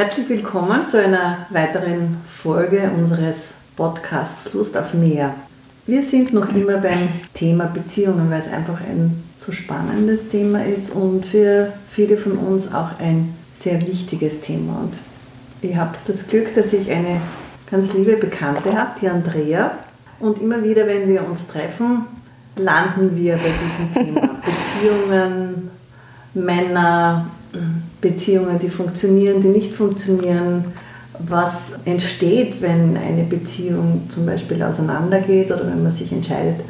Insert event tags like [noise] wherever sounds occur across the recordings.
Herzlich willkommen zu einer weiteren Folge unseres Podcasts Lust auf mehr. Wir sind noch immer beim Thema Beziehungen, weil es einfach ein so spannendes Thema ist und für viele von uns auch ein sehr wichtiges Thema. Und ich habe das Glück, dass ich eine ganz liebe Bekannte habe, die Andrea. Und immer wieder, wenn wir uns treffen, landen wir bei diesem Thema. [laughs] Beziehungen, Männer, Beziehungen, die funktionieren, die nicht funktionieren, was entsteht, wenn eine Beziehung zum Beispiel auseinandergeht oder wenn man sich entscheidet,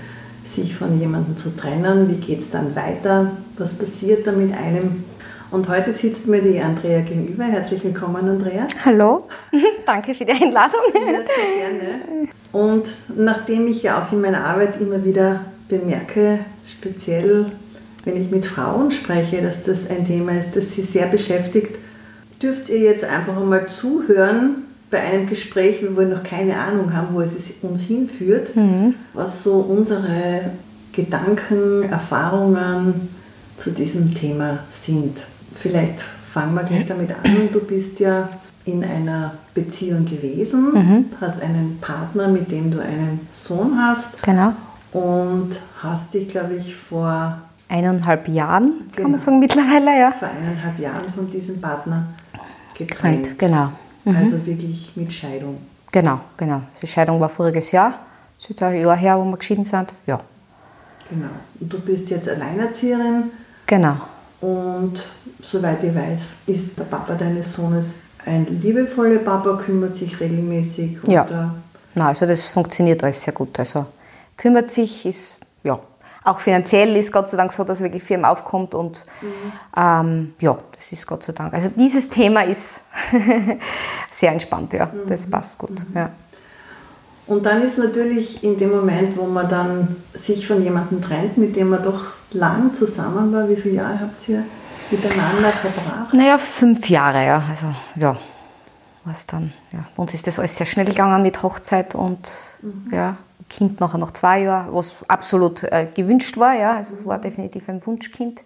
sich von jemandem zu trennen, wie geht es dann weiter, was passiert da mit einem. Und heute sitzt mir die Andrea gegenüber. Herzlich willkommen, Andrea. Hallo, [laughs] danke für die Einladung. Ja, sehr gerne. Und nachdem ich ja auch in meiner Arbeit immer wieder bemerke, speziell wenn ich mit Frauen spreche, dass das ein Thema ist, das sie sehr beschäftigt, dürft ihr jetzt einfach einmal zuhören bei einem Gespräch, wo wir noch keine Ahnung haben, wo es uns hinführt, mhm. was so unsere Gedanken, Erfahrungen zu diesem Thema sind. Vielleicht fangen wir gleich damit an. Du bist ja in einer Beziehung gewesen, mhm. hast einen Partner, mit dem du einen Sohn hast. Genau. Und hast dich, glaube ich, vor eineinhalb Jahren, genau. kann man sagen, mittlerweile, ja. Vor eineinhalb Jahren von diesem Partner getrennt. Right, genau. Mhm. Also wirklich mit Scheidung. Genau, genau. Die Scheidung war voriges Jahr. Das ist ein Jahr her, wo wir geschieden sind. Ja. Genau. Und du bist jetzt Alleinerzieherin. Genau. Und soweit ich weiß, ist der Papa deines Sohnes ein liebevoller Papa, kümmert sich regelmäßig. Ja. Na, also das funktioniert alles sehr gut. Also kümmert sich, ist ja auch finanziell ist Gott sei Dank so, dass wirklich Firmen aufkommt und mhm. ähm, ja, das ist Gott sei Dank. Also dieses Thema ist [laughs] sehr entspannt, ja, mhm. das passt gut. Mhm. Ja. Und dann ist natürlich in dem Moment, wo man dann sich von jemandem trennt, mit dem man doch lang zusammen war, wie viele Jahre habt ihr miteinander verbracht? Naja, fünf Jahre, ja. Also ja, was dann. Ja. Uns ist das alles sehr schnell gegangen mit Hochzeit und mhm. ja, Kind nachher noch zwei Jahre, was absolut äh, gewünscht war. Ja. Also es war definitiv ein Wunschkind.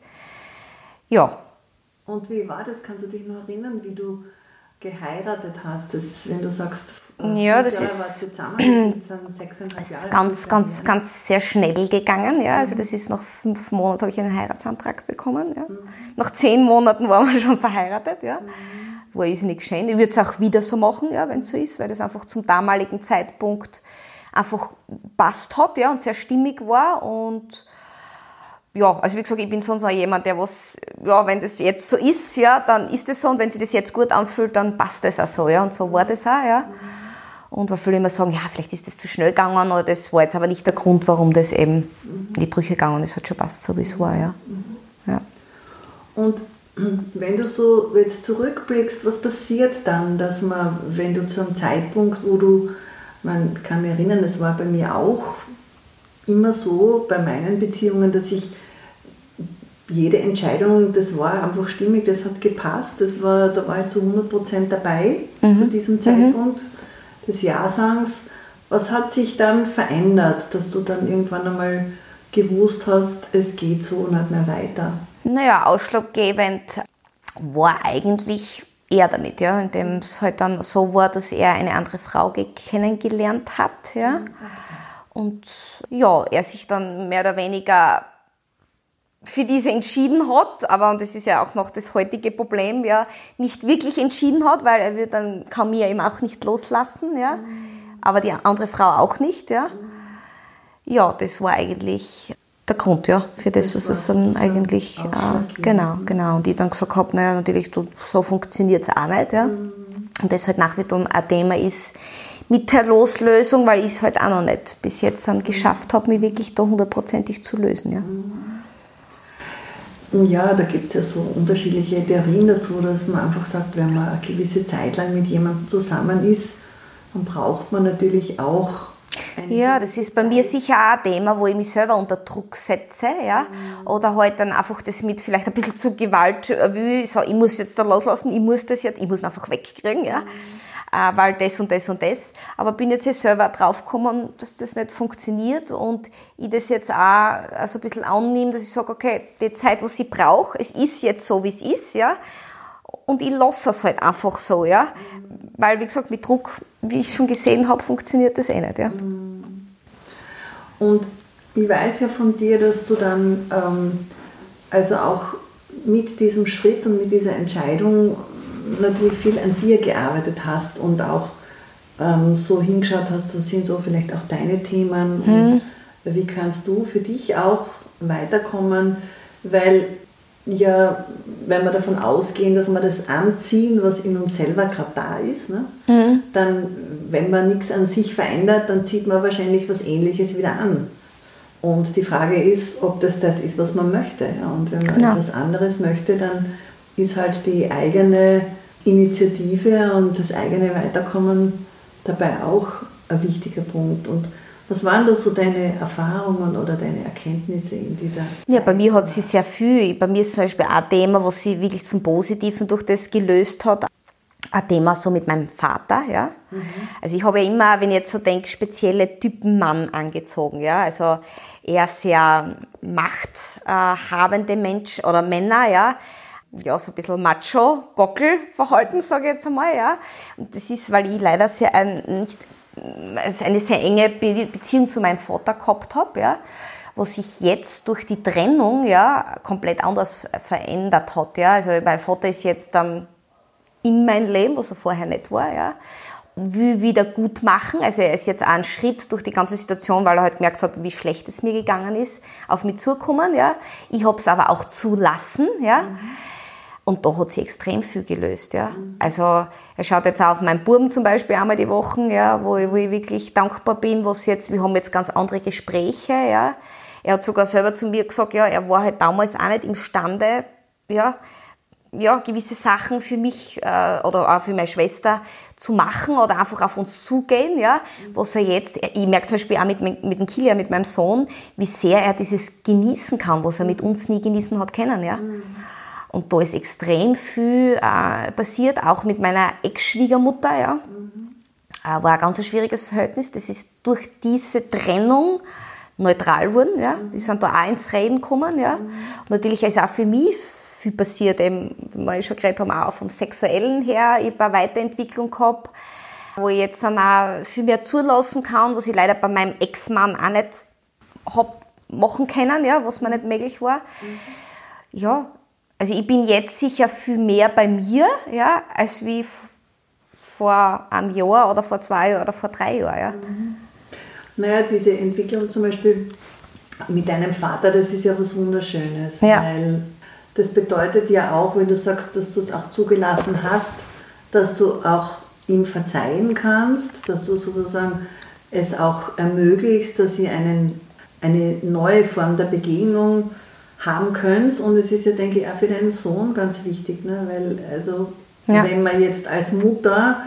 Ja. Und wie war das? Kannst du dich noch erinnern, wie du geheiratet hast? Das, wenn du sagst, ja, das Jahre ist, zusammen, das sind sechseinhalb Jahre. ganz, ganz, ganz sehr schnell gegangen. Ja. Also das ist nach fünf Monaten habe ich einen Heiratsantrag bekommen. Ja. Mhm. Nach zehn Monaten waren wir schon verheiratet. Ja. Mhm. War irrsinnig schön. Ich würde es auch wieder so machen, ja, wenn es so ist, weil das einfach zum damaligen Zeitpunkt einfach passt hat ja, und sehr stimmig war. Und ja, also wie gesagt, ich bin sonst auch jemand, der was, ja, wenn das jetzt so ist, ja, dann ist es so und wenn sich das jetzt gut anfühlt, dann passt das auch so, ja, und so war das auch, ja. Und weil viele immer sagen, ja, vielleicht ist das zu schnell gegangen oder das war jetzt aber nicht der Grund, warum das eben in die Brüche gegangen ist, hat schon passt, so wie es war, ja. ja. Und [clears throat] wenn du so jetzt zurückblickst, was passiert dann, dass man, wenn du zu einem Zeitpunkt, wo du man kann mich erinnern, es war bei mir auch immer so bei meinen Beziehungen, dass ich jede Entscheidung, das war einfach stimmig, das hat gepasst, das war, da war ich zu 100% dabei mhm. zu diesem Zeitpunkt mhm. des Ja-Sangs. Was hat sich dann verändert, dass du dann irgendwann einmal gewusst hast, es geht so nicht mehr weiter? Naja, ausschlaggebend war eigentlich er damit, ja, indem es halt dann so war, dass er eine andere Frau kennengelernt hat, ja. Mhm, Und ja, er sich dann mehr oder weniger für diese entschieden hat, aber und das ist ja auch noch das heutige Problem, ja, nicht wirklich entschieden hat, weil er wird dann kann mir eben auch nicht loslassen, ja, mhm. aber die andere Frau auch nicht, ja. Mhm. Ja, das war eigentlich der Grund, ja, für das, das was es dann eigentlich, äh, genau, genau. Und ich dann gesagt habe, naja, natürlich, so funktioniert es auch nicht, ja. Mhm. Und das halt nach wie vor ein Thema ist mit der Loslösung, weil ich es halt auch noch nicht bis jetzt dann geschafft habe, mich wirklich da hundertprozentig zu lösen, ja. Ja, da gibt es ja so unterschiedliche Theorien dazu, dass man einfach sagt, wenn man eine gewisse Zeit lang mit jemandem zusammen ist, dann braucht man natürlich auch ja, das ist bei mir sicher auch ein Thema, wo ich mich selber unter Druck setze, ja. Mhm. Oder halt dann einfach das mit vielleicht ein bisschen zu Gewalt will, so, ich muss jetzt da loslassen, ich muss das jetzt, ich muss einfach wegkriegen, ja. Mhm. Äh, weil das und das und das. Aber bin jetzt hier selber draufgekommen, dass das nicht funktioniert und ich das jetzt auch also ein bisschen annehme, dass ich sage, okay, die Zeit, was ich brauche, es ist jetzt so, wie es ist, ja. Und ich lasse es halt einfach so, ja. Weil, wie gesagt, mit Druck, wie ich schon gesehen habe, funktioniert das eh nicht, ja. Und ich weiß ja von dir, dass du dann ähm, also auch mit diesem Schritt und mit dieser Entscheidung natürlich viel an dir gearbeitet hast und auch ähm, so hingeschaut hast, was sind so vielleicht auch deine Themen und wie kannst du für dich auch weiterkommen, weil ja, wenn wir davon ausgehen, dass wir das anziehen, was in uns selber gerade da ist, ne? dann, wenn man nichts an sich verändert, dann zieht man wahrscheinlich was Ähnliches wieder an. Und die Frage ist, ob das das ist, was man möchte. Ja? Und wenn man Genau. etwas anderes möchte, dann ist halt die eigene Initiative und das eigene Weiterkommen dabei auch ein wichtiger Punkt. Und was waren da so deine Erfahrungen oder deine Erkenntnisse in dieser Ja, bei mir hat sie sehr viel. Bei mir ist zum Beispiel auch ein Thema, was sie wirklich zum Positiven durch das gelöst hat. Ein Thema so mit meinem Vater, ja. Also ich habe ja immer, wenn ich jetzt so denke, spezielle Typen Mann angezogen, ja. Also eher sehr machthabende Menschen oder Männer, ja. Ja, so ein bisschen macho, Gockelverhalten, sage ich jetzt einmal, ja. Und das ist, weil ich leider sehr ein, nicht, also eine sehr enge Be Beziehung zu meinem Vater gehabt habe, ja was sich jetzt durch die Trennung ja komplett anders verändert hat. Ja. Also mein Vater ist jetzt dann in mein Leben, was er vorher nicht war, ja. Will wieder gut machen. Also er ist jetzt auch einen Schritt durch die ganze Situation, weil er halt gemerkt hat, wie schlecht es mir gegangen ist, auf mich zugekommen, ja. Ich habe es aber auch zulassen, ja. Und da hat sie extrem viel gelöst, ja. Also, er schaut jetzt auch auf meinen Buben zum Beispiel einmal die Wochen, ja, wo ich, wo ich wirklich dankbar bin, was jetzt, wir haben jetzt ganz andere Gespräche, ja. Er hat sogar selber zu mir gesagt, ja, er war halt damals auch nicht imstande, ja, ja, gewisse Sachen für mich äh, oder auch für meine Schwester zu machen oder einfach auf uns zugehen, ja, was er jetzt, ich merke zum Beispiel auch mit, mit dem Kilian, mit meinem Sohn, wie sehr er dieses genießen kann, was er mit uns nie genießen hat können, ja. Und da ist extrem viel äh, passiert, auch mit meiner Ex-Schwiegermutter, ja. Äh, war ein ganz schwieriges Verhältnis. Das ist durch diese Trennung neutral geworden, ja. Die sind da auch ins Reden gekommen, ja. Und natürlich ist auch für mich viel passiert, eben, wie wir schon geredet haben, auch vom Sexuellen her. Ich habe eine Weiterentwicklung gehabt, wo ich jetzt dann auch viel mehr zulassen kann, was ich leider bei meinem Ex-Mann auch nicht hab machen können, ja, was mir nicht möglich war. Ja, also ich bin jetzt sicher viel mehr bei mir, ja, als wie vor einem Jahr oder vor zwei Jahren oder vor drei Jahren, ja. Naja, diese Entwicklung zum Beispiel mit deinem Vater, das ist ja was Wunderschönes, Ja. weil das bedeutet ja auch, wenn du sagst, dass du es auch zugelassen hast, dass du auch ihm verzeihen kannst, dass du sozusagen es auch ermöglicht, dass ihr einen, eine neue Form der Begegnung haben könnt. Und es ist ja, denke ich, auch für deinen Sohn ganz wichtig, ne? weil also, Ja. wenn man jetzt als Mutter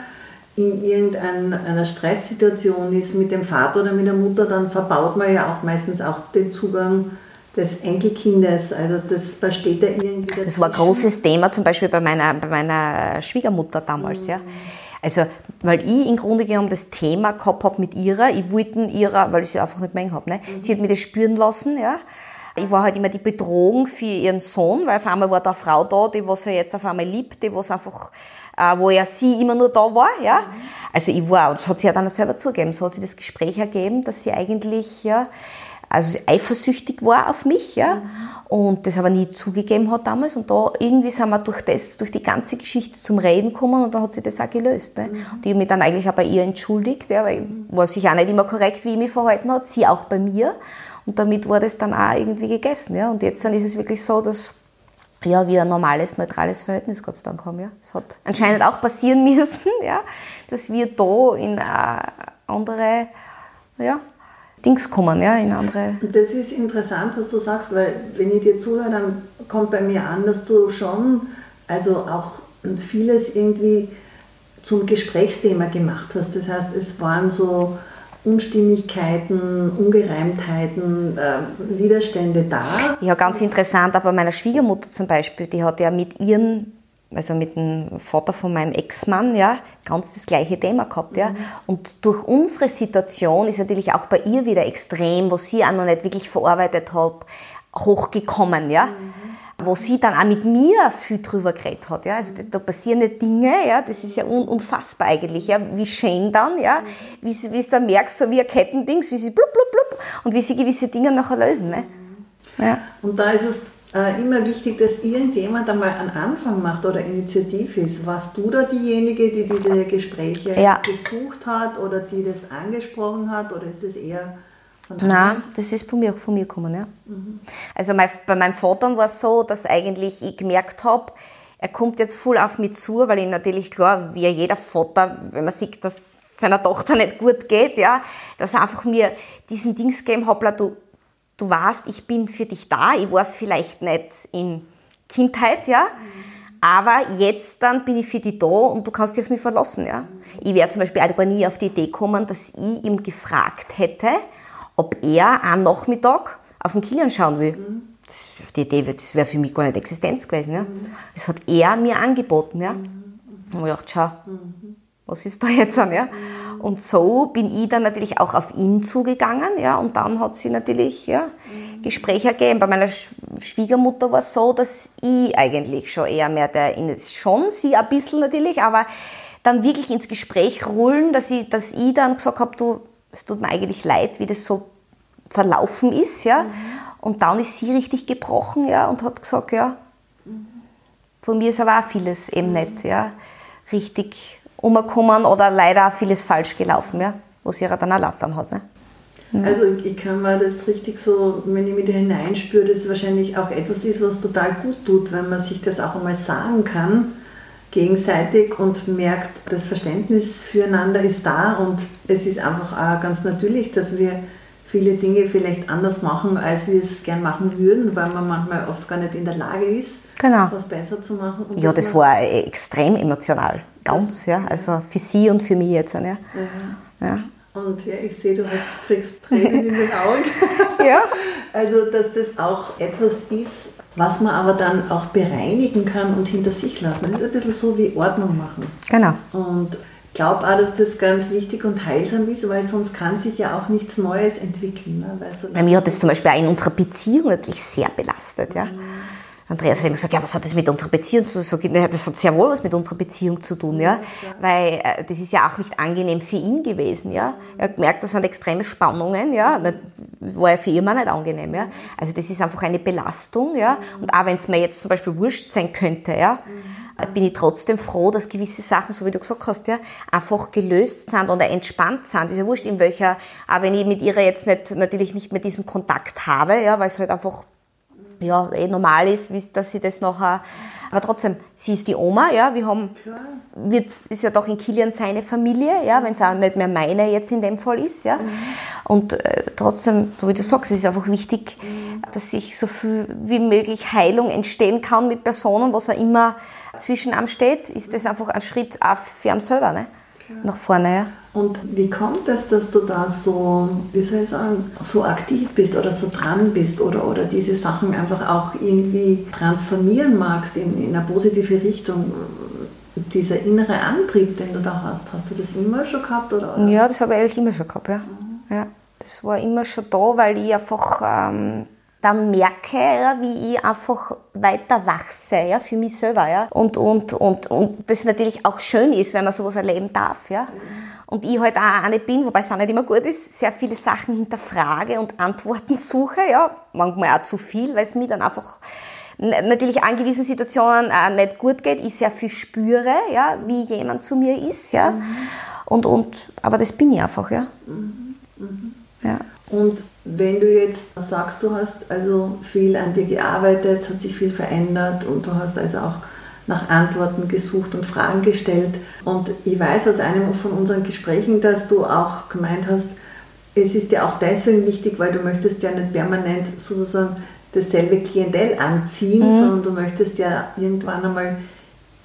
in irgendeiner Stresssituation ist mit dem Vater oder mit der Mutter, dann verbaut man ja auch meistens auch den Zugang des Enkelkindes. Also das versteht er irgendwie. Das war ein großes Thema, zum Beispiel bei meiner, bei meiner Schwiegermutter damals, ja. Also, weil ich im Grunde genommen das Thema gehabt habe mit ihrer, ich wollte ihrer, weil ich sie einfach nicht mehr habe, ne? Sie hat mir das spüren lassen, ja. Ich war halt immer die Bedrohung für ihren Sohn, weil auf einmal war da eine Frau da, die was er jetzt auf einmal liebt, die was einfach, äh, wo er sie immer nur da war, ja. Also ich war, und das hat sie ja dann auch selber zugegeben, so hat sie das Gespräch ergeben, dass sie eigentlich, ja, also eifersüchtig war auf mich, ja, und das aber nie zugegeben hat damals. Und da irgendwie sind wir durch das, durch die ganze Geschichte zum Reden gekommen und da hat sie das auch gelöst. Ne? Und ich habe mich dann eigentlich auch bei ihr entschuldigt, ja, weil war sicher auch nicht immer korrekt, wie ich mich verhalten hat, sie auch bei mir. Und damit war das dann auch irgendwie gegessen, ja. Und jetzt dann ist es wirklich so, dass ja, wir ein normales, neutrales Verhältnis Gott sei Dank haben. Ja. Es hat anscheinend auch passieren [laughs] müssen, ja, dass wir da in eine andere ja, Dings kommen, ja, in andere. Das ist interessant, was du sagst, weil wenn ich dir zuhöre, dann kommt bei mir an, dass du schon also auch vieles irgendwie zum Gesprächsthema gemacht hast. Das heißt, es waren so Unstimmigkeiten, Ungereimtheiten, äh, Widerstände da. Ja, ganz interessant, aber meiner Schwiegermutter zum Beispiel, die hat ja mit ihren, also mit dem Vater von meinem Ex-Mann, ja, ganz das gleiche Thema gehabt, ja. Und durch unsere Situation ist natürlich auch bei ihr wieder extrem, was sie auch noch nicht wirklich verarbeitet hat, hochgekommen, ja. Wo sie dann auch mit mir viel drüber geredet hat. Ja. Also da passieren ja Dinge, ja, das ist ja un unfassbar eigentlich. Ja. Wie Shane dann, ja, wie sie dann merkst, so wie ein Kettendings, wie sie blub, blub, blub und wie sie gewisse Dinge nachher lösen. Ne. Ja. Und da ist es äh, immer wichtig, dass irgendjemand einmal einen Anfang macht oder initiativ ist. Warst du da diejenige, die diese Gespräche ja. gesucht hat oder die das angesprochen hat oder ist das eher Nein, das ist von mir, von mir gekommen. Ja. Mhm. Also mein, bei meinem Vater war es so, dass eigentlich ich gemerkt habe, er kommt jetzt voll auf mich zu, weil ich natürlich klar, wie jeder Vater, wenn man sieht, dass seiner Tochter nicht gut geht, ja, dass er einfach mir diesen Dings gegeben hat, du, du weißt, ich bin für dich da. Ich war es vielleicht nicht in Kindheit, ja. Aber jetzt dann bin ich für dich da und du kannst dich auf mich verlassen, ja. Ich wäre zum Beispiel auch nie auf die Idee gekommen, dass ich ihm gefragt hätte, ob er einen Nachmittag auf den Kilian schauen will. Das, auf die Idee, das wäre für mich gar nicht Existenz gewesen, ja. Das hat er mir angeboten, ja. Und ich dachte, schau, was ist da jetzt an, ja? Und so bin ich dann natürlich auch auf ihn zugegangen, ja, und dann hat sie natürlich, ja, Gespräche ergeben. Bei meiner Schwiegermutter war es so, dass ich eigentlich schon eher mehr der, schon sie ein bisschen natürlich, aber dann wirklich ins Gespräch rollen, dass ich, dass ich dann gesagt habe, du, es tut mir eigentlich leid, wie das so verlaufen ist, ja. Und dann ist sie richtig gebrochen, ja, und hat gesagt, ja, von mir ist aber auch vieles eben nicht, ja, richtig umgekommen oder leider auch vieles falsch gelaufen, ja, wo sie ihre dann dann hat. Ne? Also ich kann mir das richtig so, wenn ich mit dir hineinspüre, dass es wahrscheinlich auch etwas ist, was total gut tut, wenn man sich das auch einmal sagen kann, gegenseitig und merkt, das Verständnis füreinander ist da und es ist einfach auch ganz natürlich, dass wir viele Dinge vielleicht anders machen, als wir es gern machen würden, weil man manchmal oft gar nicht in der Lage ist, genau. was besser zu machen. Ja, das war extrem emotional, ganz, ja. Also für sie und für mich jetzt. Ja. ja. ja. Und ja, ich sehe, du hast, kriegst Tränen in den Augen. [laughs] ja. Also, dass das auch etwas ist, was man aber dann auch bereinigen kann und hinter sich lassen. Das ist ein bisschen so wie Ordnung machen. Genau. Und glaube auch, dass das ganz wichtig und heilsam ist, weil sonst kann sich ja auch nichts Neues entwickeln. Ne? Weil so Mir hat das zum Beispiel auch in unserer Beziehung natürlich sehr belastet. Ja? Mhm. Andreas hat immer gesagt, ja, was hat das mit unserer Beziehung zu tun? Das hat sehr wohl was mit unserer Beziehung zu tun, ja. Weil äh, das ist ja auch nicht angenehm für ihn gewesen, ja. Er hat gemerkt, das sind extreme Spannungen, ja. War ja für ihn auch nicht angenehm, ja. Also das ist einfach eine Belastung, ja. Und auch wenn es mir jetzt zum Beispiel wurscht sein könnte, ja bin ich trotzdem froh, dass gewisse Sachen, so wie du gesagt hast, ja, einfach gelöst sind oder entspannt sind. ist ja wurscht, in welcher, auch wenn ich mit ihrer jetzt nicht, natürlich nicht mehr diesen Kontakt habe, ja, weil es halt einfach ja, eh normal ist, dass sie das nachher, aber trotzdem, sie ist die Oma, ja, wir haben, wird, ist ja doch in Kilian seine Familie, ja, wenn es auch nicht mehr meine jetzt in dem Fall ist, ja. Mhm. Und äh, trotzdem, wie du sagst, es ist einfach wichtig, mhm. dass sich so viel wie möglich Heilung entstehen kann mit Personen, was auch immer zwischen am steht, ist das einfach ein Schritt auch für einen selber, ne? Nach vorne, ja. Und wie kommt es, dass du da so, wie soll ich sagen, so aktiv bist oder so dran bist oder, oder diese Sachen einfach auch irgendwie transformieren magst in, in eine positive Richtung? Dieser innere Antrieb, den du da hast, hast du das immer schon gehabt? Oder? Ja, das habe ich eigentlich immer schon gehabt, ja. Mhm. ja. Das war immer schon da, weil ich einfach ähm, dann merke, ja, wie ich einfach weiter wachse, ja, für mich selber, ja. Und, und, und, und das natürlich auch schön ist, wenn man sowas erleben darf, ja. Mhm und ich halt auch eine bin, wobei es auch nicht immer gut ist, sehr viele Sachen hinterfrage und Antworten suche, ja, manchmal auch zu viel, weil es mir dann einfach natürlich an gewissen Situationen auch nicht gut geht, ich sehr viel spüre, ja, wie jemand zu mir ist, ja, mhm. und, und, aber das bin ich einfach, ja. Mhm. Mhm. ja. Und wenn du jetzt sagst, du hast also viel an dir gearbeitet, es hat sich viel verändert und du hast also auch nach Antworten gesucht und Fragen gestellt. Und ich weiß aus einem von unseren Gesprächen, dass du auch gemeint hast, es ist ja auch deswegen wichtig, weil du möchtest ja nicht permanent sozusagen dasselbe Klientel anziehen, mhm. sondern du möchtest ja irgendwann einmal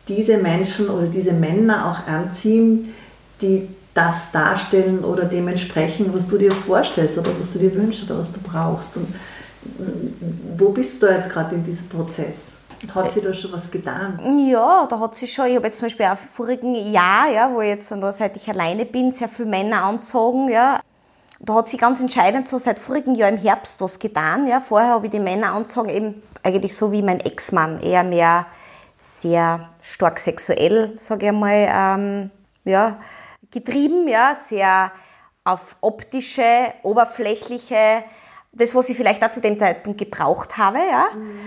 diese Menschen oder diese Männer auch anziehen, die das darstellen oder dementsprechend, was du dir vorstellst oder was du dir wünschst oder was du brauchst. Und wo bist du jetzt gerade in diesem Prozess? Hat sich da schon was getan? Ja, da hat sich schon. Ich habe jetzt zum Beispiel auch vorigen Jahr, ja, wo ich jetzt nur seit ich alleine bin, sehr viele Männer anzogen, ja, da hat sich ganz entscheidend so seit vorigen Jahr im Herbst was getan. Ja. Vorher habe ich die Männer anzogen, eben eigentlich so wie mein Ex-Mann, eher mehr sehr stark sexuell, sage ich einmal, ähm, ja, getrieben, ja, sehr auf optische, oberflächliche, das, was ich vielleicht auch zu dem Zeitpunkt gebraucht habe, ja. Mhm.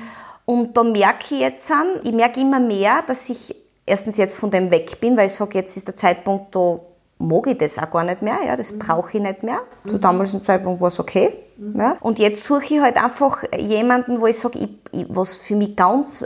Und da merke ich jetzt an, ich merke immer mehr, dass ich erstens jetzt von dem weg bin, weil ich sage, jetzt ist der Zeitpunkt, da mag ich das auch gar nicht mehr, ja, das mhm. brauche ich nicht mehr. Mhm. Zu damaligen Zeitpunkt war es okay. Mhm. Ja. Und jetzt suche ich halt einfach jemanden, wo ich sage, was für mich ganz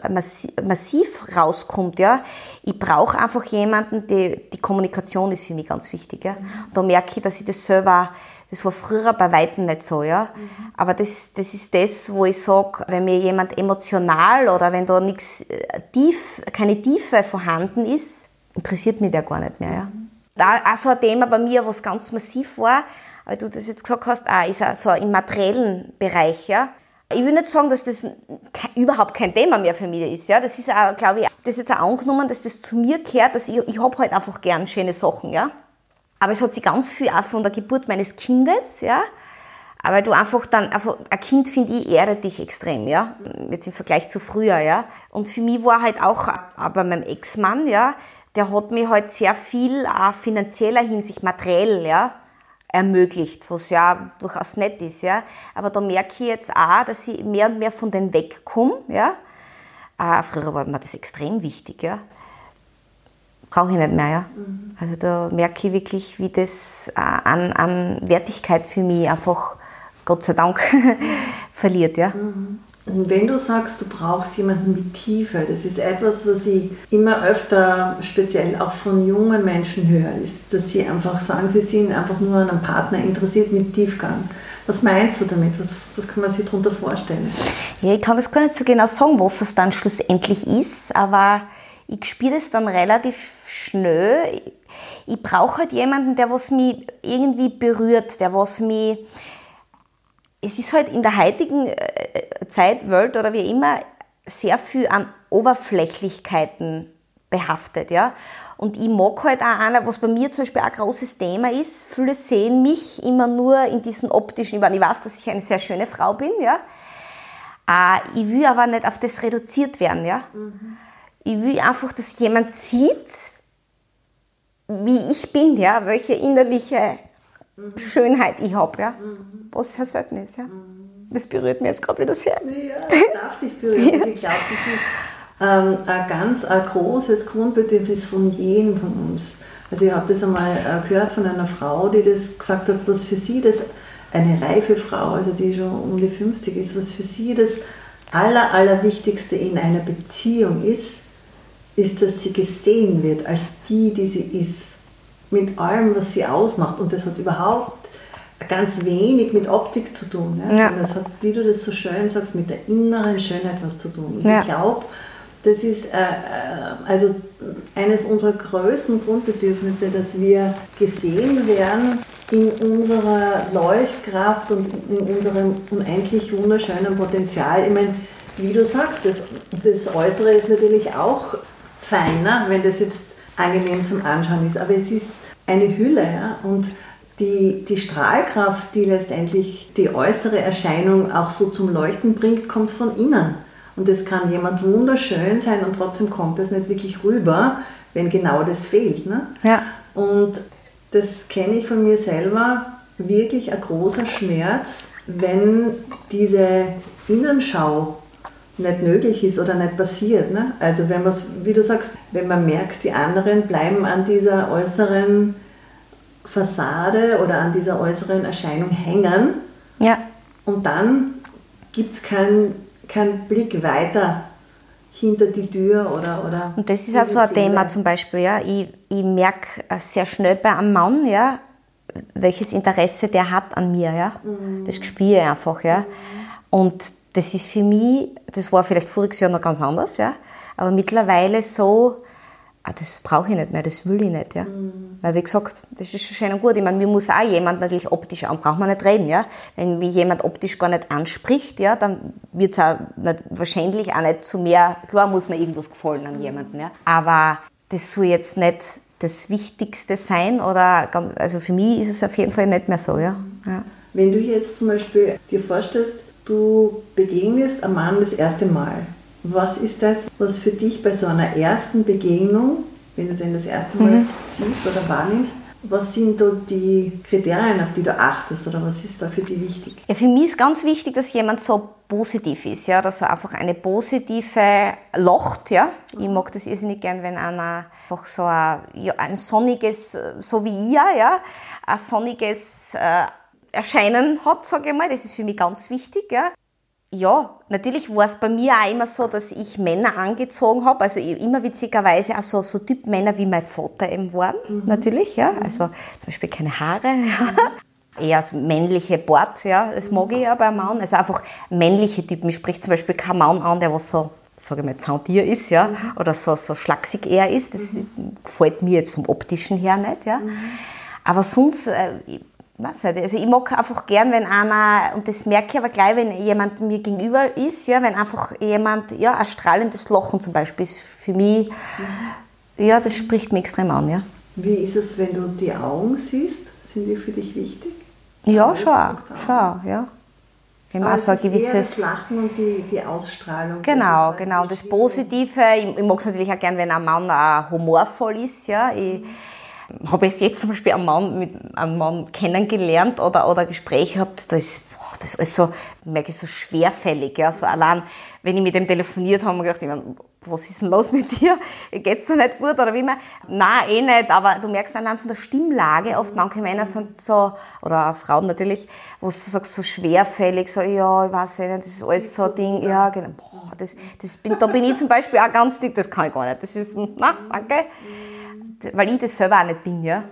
massiv, rauskommt, ja. Ich brauche einfach jemanden, die, die Kommunikation ist für mich ganz wichtig, ja. Mhm. Da merke ich, dass ich das selber das war früher bei Weitem nicht so, ja. Mhm. Aber das, das ist das, wo ich sage, wenn mir jemand emotional oder wenn da nichts äh, tief, keine Tiefe vorhanden ist, interessiert mich der gar nicht mehr, ja. Mhm. Da auch so ein Thema bei mir, was ganz massiv war, weil du das jetzt gesagt hast, auch ist auch so im materiellen Bereich, ja. Ich will nicht sagen, dass das überhaupt kein Thema mehr für mich ist. Ja, das ist auch, glaube ich, das ist jetzt auch angenommen, dass das zu mir gehört, dass ich, ich habe halt einfach gern schöne Sachen, ja. Aber es hat sich ganz viel auch von der Geburt meines Kindes, ja. Aber du einfach dann, einfach, ein Kind, finde ich, ehrt dich extrem, ja. Jetzt im Vergleich zu früher, ja. Und für mich war halt auch, aber mein Ex-Mann, ja, der hat mir halt sehr viel auch finanzieller Hinsicht, materiell, ja, ermöglicht, was ja durchaus nett ist, ja. Aber da merke ich jetzt auch, dass ich mehr und mehr von denen wegkomme, ja. Äh, früher war mir das extrem wichtig, ja brauche ich nicht mehr. Ja? Mhm. Also da merke ich wirklich, wie das äh, an, an Wertigkeit für mich einfach, Gott sei Dank, [laughs] verliert. Ja? Mhm. Und wenn du sagst, du brauchst jemanden mit Tiefe, das ist etwas, was ich immer öfter, speziell auch von jungen Menschen höre, ist, dass sie einfach sagen, sie sind einfach nur an einem Partner interessiert mit Tiefgang. Was meinst du damit? Was, was kann man sich darunter vorstellen? Ja, ich kann es gar nicht so genau sagen, was es dann schlussendlich ist, aber ich spiele es dann relativ schnell. Ich brauche halt jemanden, der was mich irgendwie berührt, der was mich. Es ist halt in der heutigen äh, Zeit, Welt oder wie immer, sehr viel an Oberflächlichkeiten behaftet, ja. Und ich mag halt auch einer, was bei mir zum Beispiel ein großes Thema ist. Viele sehen mich immer nur in diesen optischen, ich weiß, dass ich eine sehr schöne Frau bin, ja. Äh, ich will aber nicht auf das reduziert werden, ja. Mhm. Ich will einfach, dass jemand sieht, wie ich bin, ja, welche innerliche mhm. Schönheit ich habe, ja. Mhm. Was sehr selten ist, ja. Mhm. Das berührt mich jetzt gerade wieder sehr. Ja, das darf dich berühren. [laughs] Ja. Ich glaube, das ist ähm, ein ganz ein großes Grundbedürfnis von jedem von uns. Also ich habe das einmal äh, gehört von einer Frau, die das gesagt hat, was für sie das, eine reife Frau, also die schon um die 50 ist, was für sie das Aller, Allerwichtigste in einer Beziehung ist, ist, dass sie gesehen wird als die, die sie ist. Mit allem, was sie ausmacht. Und das hat überhaupt ganz wenig mit Optik zu tun. Ja? ja. Das hat, wie du das so schön sagst, mit der inneren Schönheit was zu tun. Und ja. ich glaube, das ist äh, äh, also eines unserer größten Grundbedürfnisse, dass wir gesehen werden in unserer Leuchtkraft und in unserem unendlich wunderschönen Potenzial. Ich meine, wie du sagst, das, das Äußere ist natürlich auch feiner, wenn das jetzt angenehm zum Anschauen ist. Aber es ist eine Hülle ja? und die, die Strahlkraft, die letztendlich die äußere Erscheinung auch so zum Leuchten bringt, kommt von innen. Und es kann jemand wunderschön sein und trotzdem kommt das nicht wirklich rüber, wenn genau das fehlt. Ne? Ja. Und das kenne ich von mir selber, wirklich ein großer Schmerz, wenn diese Innenschau nicht möglich ist oder nicht passiert. Ne? Also wenn man, wie du sagst, wenn man merkt, die anderen bleiben an dieser äußeren Fassade oder an dieser äußeren Erscheinung hängen. Ja. Und dann gibt es keinen kein Blick weiter hinter die Tür oder. oder und das ist auch so ein Seele. Thema zum Beispiel. Ja. Ich, ich merke sehr schnell bei einem Mann, ja, welches Interesse der hat an mir. Ja. Mhm. Das spüre ich einfach. Ja. Und das ist für mich, das war vielleicht voriges Jahr noch ganz anders, ja, aber mittlerweile so, ah, das brauche ich nicht mehr, das will ich nicht, ja. Mhm. Weil wie gesagt, das ist schon schön und gut. Ich meine, mir muss auch jemand natürlich optisch an, braucht man nicht reden, ja. Wenn mich jemand optisch gar nicht anspricht, ja, dann wird es auch nicht, wahrscheinlich auch nicht zu mehr, klar muss mir irgendwas gefallen an jemanden, ja. Aber das soll jetzt nicht das Wichtigste sein oder also für mich ist es auf jeden Fall nicht mehr so, ja. ja. Wenn du jetzt zum Beispiel dir vorstellst, du begegnest einem Mann das erste Mal, was ist das, was für dich bei so einer ersten Begegnung, wenn du den das erste Mal mhm. siehst oder wahrnimmst, was sind da die Kriterien, auf die du achtest oder was ist da für dich wichtig? Ja, für mich ist ganz wichtig, dass jemand so positiv ist, ja, dass er einfach eine positive Locht, ja. Ich mag das irrsinnig gern, wenn einer einfach so ein, ja, ein sonniges, so wie ihr, ja, ein sonniges äh, Erscheinen hat, sage ich mal. Das ist für mich ganz wichtig, ja ja, natürlich war es bei mir auch immer so, dass ich Männer angezogen habe, also immer witzigerweise auch so, so Typ Männer wie mein Vater eben waren, mhm. natürlich, ja, mhm. also zum Beispiel keine Haare, [laughs] ja. eher so männliche Bart, ja, das mag ich ja bei Mann, also einfach männliche Typen, ich sprich zum Beispiel kein Mann an, der was so, sage ich mal, Zauntier ist, ja, mhm. oder so, so schlaksig eher ist, das mhm. gefällt mir jetzt vom optischen her nicht, ja, mhm. aber sonst, äh, weiß nicht, also ich mag einfach gern, wenn einer, und das merke ich aber gleich, wenn jemand mir gegenüber ist, ja, wenn einfach jemand, ja, ein strahlendes Lachen zum Beispiel ist für mich, ja, das spricht mich extrem an, ja. Wie ist es, wenn du die Augen siehst? Sind die für dich wichtig? Ja, schon, schon, ja. Wenn man so ein gewisses das Lachen und die, die Ausstrahlung. Genau, genau. Das Positive, ich, ich mag es natürlich auch gern, wenn ein Mann auch humorvoll ist, ja. Ich, habe ich jetzt zum Beispiel einen Mann, mit einem Mann kennengelernt oder, oder Gespräche gehabt, das ist, boah, das ist alles so, merke ich, so schwerfällig. Ja. So allein, wenn ich mit dem telefoniert habe, habe ich gedacht, ich meine, was ist denn los mit dir? Geht's dir nicht gut oder wie immer? Nein, eh nicht, aber du merkst allein von der Stimmlage, oft manche Männer sind so, oder auch Frauen natürlich, wo du sagst, so schwerfällig, so, ja, ich weiß nicht, das ist alles so ein Ding, ja, genau, boah, das, das bin, da bin ich zum Beispiel auch ganz dick, das kann ich gar nicht, das ist, na, danke weil ich das selber auch nicht bin. Ja,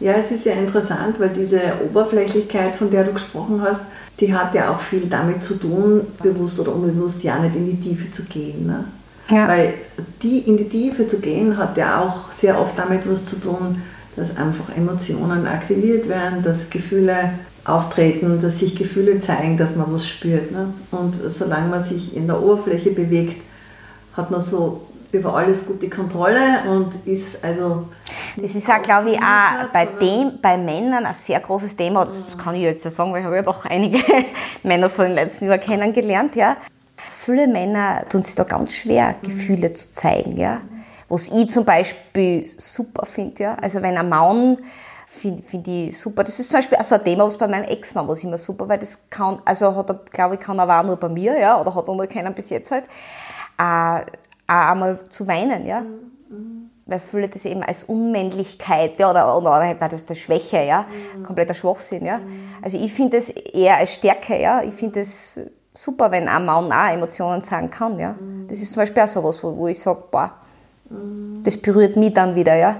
ja es ist ja interessant, weil diese Oberflächlichkeit, von der du gesprochen hast, die hat ja auch viel damit zu tun, bewusst oder unbewusst ja nicht in die Tiefe zu gehen. Ne? Ja. Weil die in die Tiefe zu gehen, hat ja auch sehr oft damit was zu tun, dass einfach Emotionen aktiviert werden, dass Gefühle auftreten, dass sich Gefühle zeigen, dass man was spürt. Ne? Und solange man sich in der Oberfläche bewegt, hat man so über alles gute Kontrolle und ist also. Das ist auch, glaube ich, auch bei, dem, bei Männern ein sehr großes Thema. Das kann ich jetzt ja sagen, weil ich habe ja doch einige [laughs] Männer so in den letzten Jahren kennengelernt. Ja. Viele Männer tun sich da ganz schwer, mhm. Gefühle zu zeigen. Ja. Was ich zum Beispiel super finde. Ja. Also wenn ein Mann finde find ich super. Das ist zum Beispiel auch so ein Thema, was bei meinem Ex-Mann was immer super, weil das kann, also hat er, glaube ich, kann er auch nur bei mir, ja, oder hat er nur keinen bis jetzt halt. Äh, auch einmal zu weinen, ja. Mhm. Weil viele das eben als Unmännlichkeit ja, oder, oder, oder das ist Schwäche, ja, mhm. kompletter Schwachsinn, ja. Also ich finde das eher als Stärke, ja. Ich finde das super, wenn ein Mann auch Emotionen zeigen kann, ja. Das ist zum Beispiel auch so was, wo, wo ich sage, boah, das berührt mich dann wieder, ja.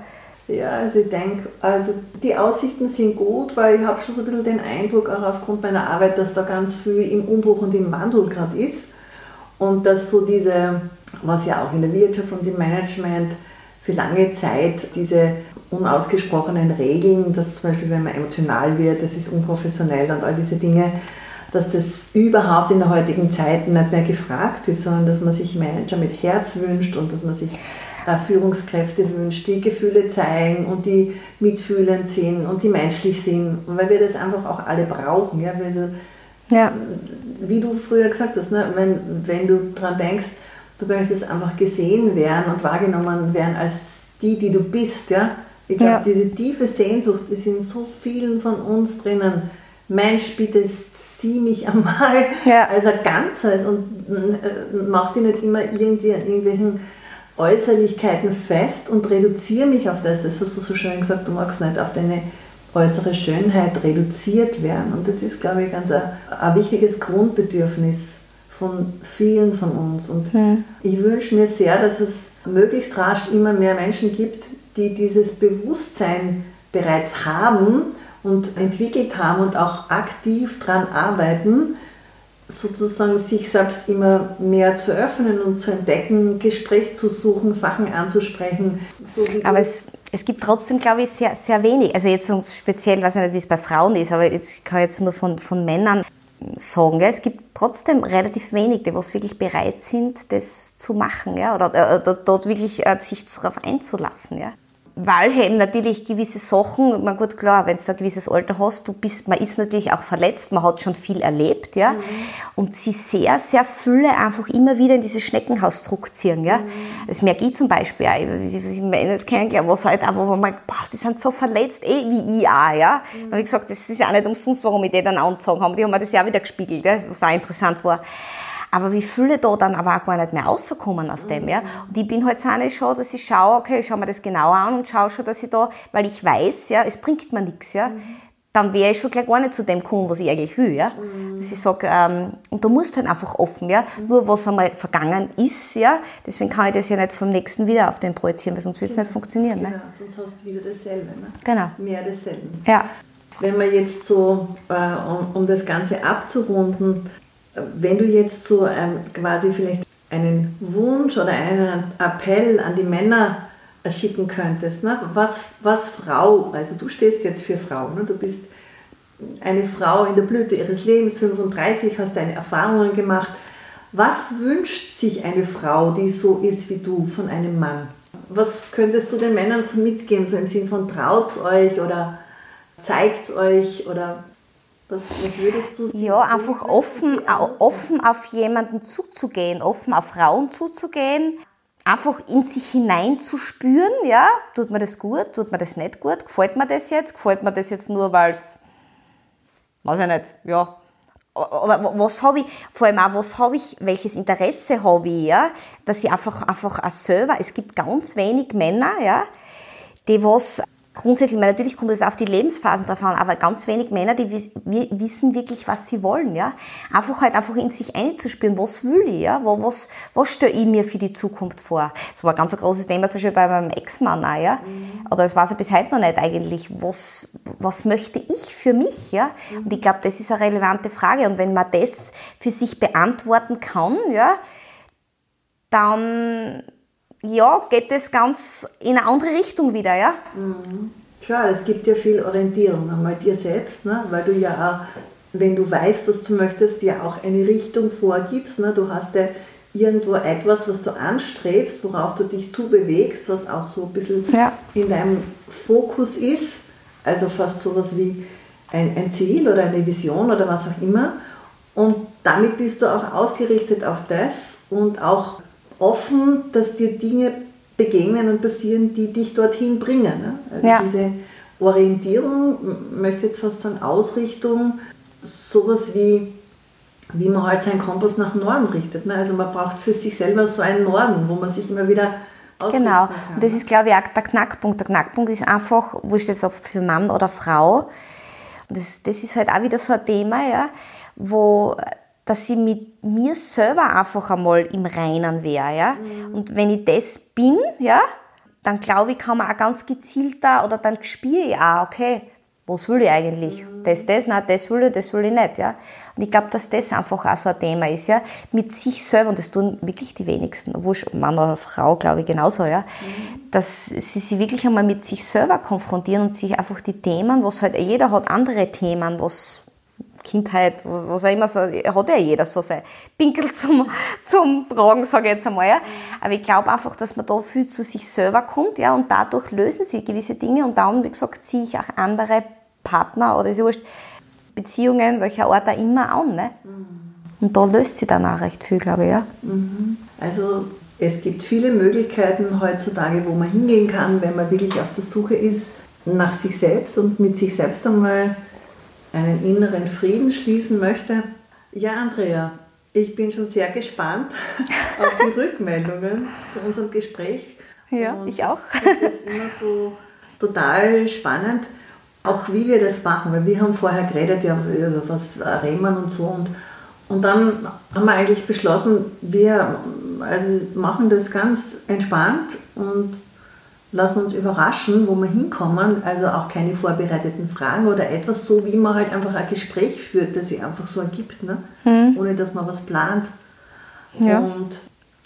Ja, also ich denke, also die Aussichten sind gut, weil ich habe schon so ein bisschen den Eindruck, auch aufgrund meiner Arbeit, dass da ganz viel im Umbruch und im Wandel gerade ist und dass so diese was ja auch in der Wirtschaft und im Management für lange Zeit diese unausgesprochenen Regeln, dass zum Beispiel, wenn man emotional wird, das ist unprofessionell und all diese Dinge, dass das überhaupt in der heutigen Zeit nicht mehr gefragt ist, sondern dass man sich Manager mit Herz wünscht und dass man sich äh, Führungskräfte wünscht, die Gefühle zeigen und die mitfühlend sind und die menschlich sind, weil wir das einfach auch alle brauchen. Ja? Also, ja. Wie du früher gesagt hast, ne? wenn, wenn du daran denkst, du möchtest einfach gesehen werden und wahrgenommen werden als die, die du bist. Ja? Ich glaube, ja. diese tiefe Sehnsucht ist in so vielen von uns drinnen. Mensch, bitte sieh mich [laughs] einmal ja. als ein Ganzes und äh, mach dich nicht immer irgendwie an irgendwelchen Äußerlichkeiten fest und reduziere mich auf das. Das hast du so schön gesagt, du magst nicht auf deine äußere Schönheit reduziert werden. Und das ist, glaube ich, ganz ein, ein wichtiges Grundbedürfnis von vielen von uns. Und ja. ich wünsche mir sehr, dass es möglichst rasch immer mehr Menschen gibt, die dieses Bewusstsein bereits haben und entwickelt haben und auch aktiv daran arbeiten, sozusagen sich selbst immer mehr zu öffnen und zu entdecken, Gespräch zu suchen, Sachen anzusprechen. So aber es, es gibt trotzdem, glaube ich, sehr, sehr wenig. Also jetzt speziell, weiß ich nicht, wie es bei Frauen ist, aber jetzt kann ich jetzt nur von, von Männern sagen. Ja. Es gibt trotzdem relativ wenige, die was wirklich bereit sind, das zu machen ja, oder, oder, oder dort wirklich äh, sich darauf einzulassen. Ja. Weil eben natürlich gewisse Sachen, man gut klar, wenn du ein gewisses Alter hast, du bist, man ist natürlich auch verletzt, man hat schon viel erlebt, ja, mhm. und sie sehr, sehr viele einfach immer wieder in dieses Schneckenhaus zurückziehen, ja. Mhm. Das merke ich zum Beispiel auch, ich meine, das kennengelernt, was halt einfach, wo man, boah, die sind so verletzt, eh wie ich auch, ja. Mhm. wie gesagt, das ist ja auch nicht umsonst, warum ich die dann angezogen habe, die haben mir das ja auch wieder gespiegelt, ja, was auch interessant war. Aber wie viele da dann aber auch gar nicht mehr rauskommen aus dem, ja. Und ich bin halt so eine schon, dass ich schaue, okay, ich schaue mir das genauer an und schaue schon, dass ich da, weil ich weiß, ja, es bringt mir nichts, ja. Dann wäre ich schon gleich gar nicht zu dem kommen, was ich eigentlich will, ja. Dass ich sage, ähm, und du musst halt einfach offen, ja. Nur was einmal vergangen ist, ja. Deswegen kann ich das ja nicht vom nächsten wieder auf den projizieren, weil sonst wird es nicht funktionieren, ne? Genau, sonst hast du wieder dasselbe, ne? Genau. Mehr dasselbe. Ja. Wenn man jetzt so, äh, um, um das Ganze abzurunden, wenn du jetzt so ähm, quasi vielleicht einen Wunsch oder einen Appell an die Männer schicken könntest, ne? was, was Frau, also du stehst jetzt für Frau, ne? du bist eine Frau in der Blüte ihres Lebens, 35, hast deine Erfahrungen gemacht. Was wünscht sich eine Frau, die so ist wie du, von einem Mann? Was könntest du den Männern so mitgeben, so im Sinn von traut's euch oder zeigt's euch oder was, was würdest du sagen? Ja, einfach offen, offen auf jemanden zuzugehen, offen auf Frauen zuzugehen, einfach in sich hineinzuspüren, ja, tut mir das gut, tut mir das nicht gut, gefällt mir das jetzt, gefällt mir das jetzt nur, weil es, weiß ich nicht, ja, oder was habe ich, vor allem auch, was habe ich, welches Interesse habe ich, ja, dass ich einfach, einfach auch selber, es gibt ganz wenig Männer, ja, die was grundsätzlich, natürlich kommt es auf die Lebensphasen drauf an, aber ganz wenig Männer, die wissen wirklich, was sie wollen, ja. Einfach halt einfach in sich einzuspüren, was will ich, ja, was, was stelle ich mir für die Zukunft vor. Das war ein ganz großes Thema, zum Beispiel bei meinem Ex-Mann auch, ja. Mhm. Oder das weiß er bis heute noch nicht eigentlich, was, was möchte ich für mich, ja. Mhm. Und ich glaube, das ist eine relevante Frage. Und wenn man das für sich beantworten kann, ja, dann ja, geht es ganz in eine andere Richtung wieder, ja? Mhm. Klar, es gibt ja viel Orientierung, einmal dir selbst, ne? weil du ja auch, wenn du weißt, was du möchtest, ja auch eine Richtung vorgibst. Ne? Du hast ja irgendwo etwas, was du anstrebst, worauf du dich zubewegst, was auch so ein bisschen ja. in deinem Fokus ist. Also fast sowas wie ein, ein Ziel oder eine Vision oder was auch immer. Und damit bist du auch ausgerichtet auf das und auch offen, dass dir Dinge begegnen und passieren, die dich dorthin bringen. Ne? Also ja. diese Orientierung, möchte jetzt fast sagen Ausrichtung, sowas wie, wie man halt seinen Kompass nach Norden richtet. Ne? Also man braucht für sich selber so einen Norden, wo man sich immer wieder Genau, kann, und das ist glaube ich auch der Knackpunkt. Der Knackpunkt ist einfach, wurscht jetzt ob für Mann oder Frau, das, das ist halt auch wieder so ein Thema, ja, wo dass ich mit mir selber einfach einmal im Reinen wäre. Ja? Mhm. Und wenn ich das bin, ja, dann glaube ich, kann man auch ganz gezielter oder dann spüre ich auch, okay, was will ich eigentlich? Mhm. Das, das, nein, das will ich, das will ich nicht. Ja? Und ich glaube, dass das einfach auch so ein Thema ist, ja, mit sich selber, und das tun wirklich die wenigsten, obwohl Mann oder Frau, glaube ich, genauso, ja, mhm. dass sie sich wirklich einmal mit sich selber konfrontieren und sich einfach die Themen, was halt, jeder hat andere Themen, was Kindheit, was auch immer so, hat ja jeder so sein Pinkel [laughs] zum, zum Tragen, sage ich jetzt einmal. Ja. Aber ich glaube einfach, dass man da viel zu sich selber kommt, ja, und dadurch lösen sie gewisse Dinge und dann, wie gesagt, ziehe ich auch andere Partner oder wurscht, Beziehungen, welcher Art auch immer an, ne? Und da löst sie dann auch recht viel, glaube ich, ja. Mhm. Also, es gibt viele Möglichkeiten heutzutage, wo man hingehen kann, wenn man wirklich auf der Suche ist nach sich selbst und mit sich selbst einmal einen inneren Frieden schließen möchte. Ja, Andrea, ich bin schon sehr gespannt [laughs] auf die Rückmeldungen zu unserem Gespräch. Ja, Und ich auch. Das ist immer so total spannend, auch wie wir das machen, weil wir haben vorher geredet, ja, über was reden und so. Und, und dann haben wir eigentlich beschlossen, wir also machen das ganz entspannt und lassen uns überraschen, wo wir hinkommen. Also auch keine vorbereiteten Fragen oder etwas, so wie man halt einfach ein Gespräch führt, das sich einfach so ergibt, ne? Mhm. ohne dass man was plant. Ja. Und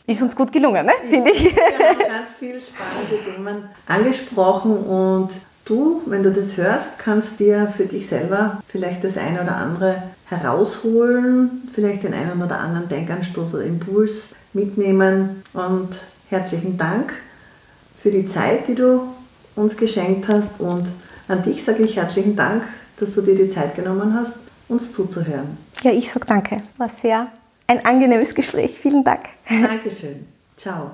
ist uns gut gelungen, ne? finde ich. Wir haben ganz viele spannende Themen angesprochen und du, wenn du das hörst, kannst dir für dich selber vielleicht das eine oder andere herausholen, vielleicht den einen oder anderen Denkanstoß oder Impuls mitnehmen und herzlichen Dank für die Zeit, die du uns geschenkt hast. Und an dich sage ich herzlichen Dank, dass du dir die Zeit genommen hast, uns zuzuhören. Ja, ich sage danke. War sehr ein angenehmes Gespräch. Vielen Dank. Dankeschön. Ciao.